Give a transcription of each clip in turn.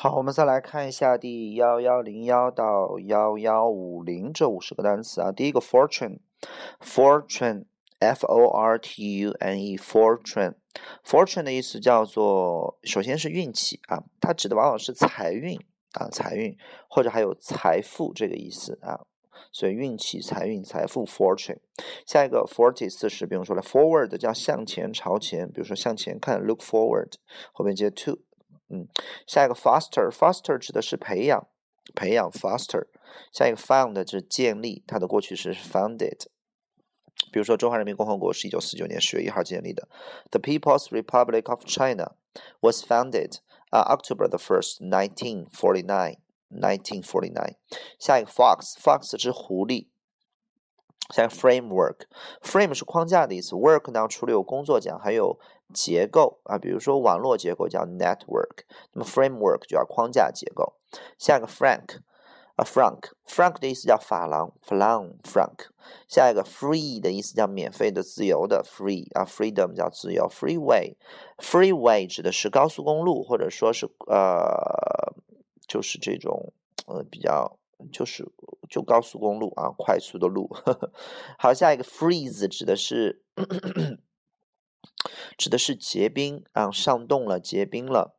好，我们再来看一下第幺幺零幺到幺幺五零这五十个单词啊。第一个 fortune，fortune，f o r t u n e，fortune，fortune 的意思叫做，首先是运气啊，它指的往往是财运啊，财运或者还有财富这个意思啊。所以运气、财运、财富 fortune。下一个 forty 四十，比如说了 forward 叫向前、朝前，比如说向前看 look forward，后面接 to。嗯，下一个 foster，foster 指的是培养，培养 foster。下一个 found 就是建立，它的过去式是 founded。比如说，中华人民共和国是一九四九年十月一号建立的。The People's Republic of China was founded on October the first, nineteen forty nine. Nineteen forty nine。下一个 fox，fox 是狐狸。下一个 framework，frame 是框架的意思。work 呢，除了有工作讲，还有结构啊，比如说网络结构叫 network，那么 framework 就叫框架结构。下一个 frank，啊 frank，frank 的意思叫法郎，franc，frank。下一个 free 的意思叫免费的、自由的，free 啊 freedom 叫自由，freeway，freeway 指的是高速公路，或者说是呃，就是这种呃比较。就是就高速公路啊，快速的路。好，下一个 freeze 指的是指的是结冰啊，上冻了，结冰了。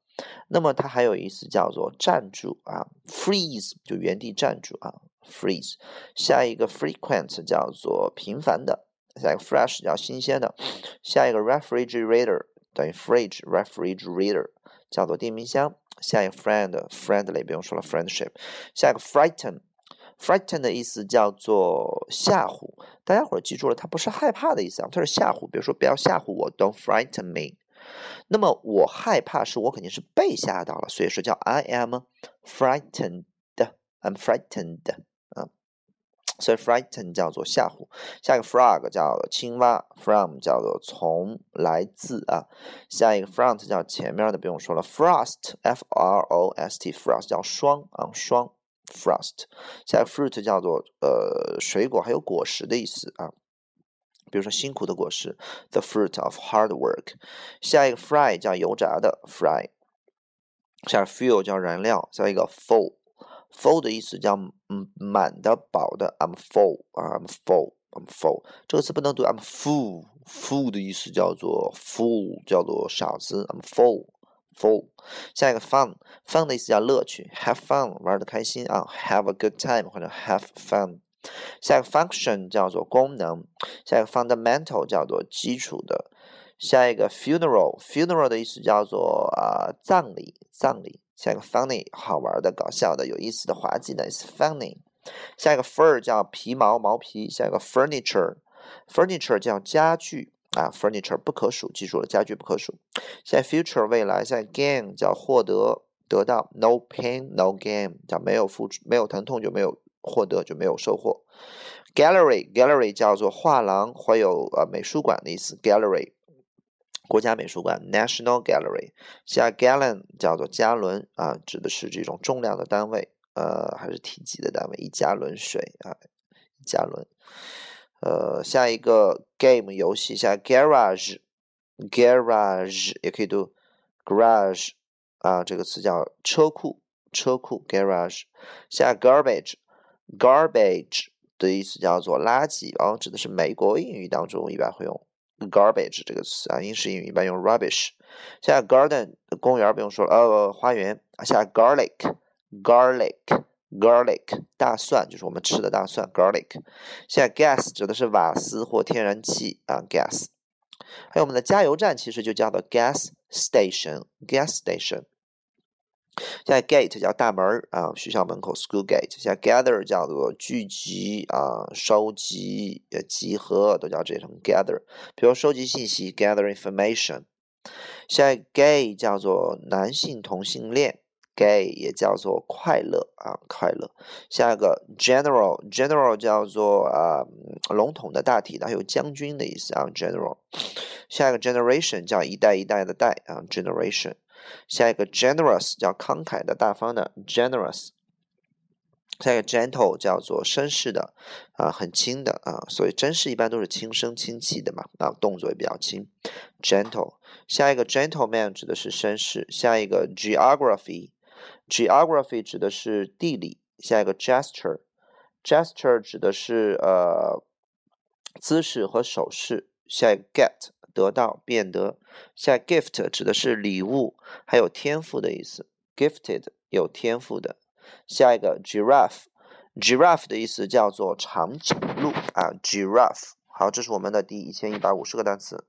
那么它还有意思叫做站住啊，freeze 就原地站住啊，freeze。下一个 frequent 叫做频繁的，下一个 fresh 叫新鲜的。下一个 refrigerator 等于 fridge，refrigerator 叫做电冰箱。下一个 friend，friendly 不用说了，friendship。下一个 frighten frighten，frighten 的意思叫做吓唬。大家伙儿记住了，它不是害怕的意思啊，它是吓唬。比如说，不要吓唬我，Don't frighten me。那么我害怕是我肯定是被吓到了，所以说叫 I am frightened，I'm frightened 啊。所以 frighten 叫做吓唬，下一个 frog 叫青蛙，from 叫做从来自啊，下一个 front 叫前面的不用说了，frost f r o s t frost 叫霜啊霜 frost，下一个 fruit 叫做呃水果还有果实的意思啊，比如说辛苦的果实，the fruit of hard work，下一个 fry 叫油炸的 fry，下一个 fuel 叫燃料，下一个 full。full 的意思叫嗯满的、饱的。I'm full 啊，I'm full，I'm full。这个词不能读，I'm full。full 的意思叫做 full，叫做傻子。I'm full Full，。下一个 fun，fun 的意思叫乐趣，have fun 玩的开心啊，have a good time 或者 have fun。下一个 function 叫做功能，下一个 fundamental 叫做基础的。下一个 funeral，funeral 的意思叫做啊葬礼，葬礼。下一个 funny 好玩的、搞笑的、有意思的、滑稽的，is funny。下一个 fur 叫皮毛、毛皮。下一个 furniture，furniture 叫家具啊，furniture 不可数，记住了，家具不可数。现在 future 未来，现在 gain 叫获得、得到，no pain no gain 叫没有付出、没有疼痛就没有获得，就没有收获。gallery gallery 叫做画廊，或有呃美术馆的意思，gallery。国家美术馆 （National Gallery） 下 gallon 叫做加仑啊，指的是这种重量的单位，呃，还是体积的单位，一加仑水啊，一加仑。呃，下一个 game 游戏下 garage，garage 也可以读 garage 啊，这个词叫车库，车库 garage。下 garbage，garbage 的意思叫做垃圾哦，指的是美国英语当中一般会用。garbage 这个词啊，英式英语一般用 rubbish。下 garden 公园不用说了，呃，花园。下 garlic，garlic Garlic，大蒜就是我们吃的大蒜 garlic。现在 gas 指的是瓦斯或天然气啊 gas。还有我们的加油站其实就叫做 gas station，gas station。现在 gate 叫大门啊，学校门口 school gate。现在 gather 叫做聚集啊，收集呃、集合都叫这种 gather。比如收集信息 gather information。现在 gay 叫做男性同性恋，gay 也叫做快乐啊，快乐。下一个 general，general 叫做啊笼统的、大体的，还有将军的意思啊 general。下一个 generation 叫一代一代的代啊 generation。下一个 generous 叫慷慨的、大方的 generous。下一个 gentle 叫做绅士的，啊，很轻的啊，所以绅士一般都是轻声轻气的嘛，啊，动作也比较轻。gentle。下一个 gentleman 指的是绅士。下一个 geography。Geography 指的是地理。下一个 gesture，gesture 指的是呃姿势和手势。下一个 get 得到变得。下一个 gift 指的是礼物，还有天赋的意思。gifted 有天赋的。下一个 giraffe，giraffe 的意思叫做长颈鹿啊，giraffe。好，这是我们的第一千一百五十个单词。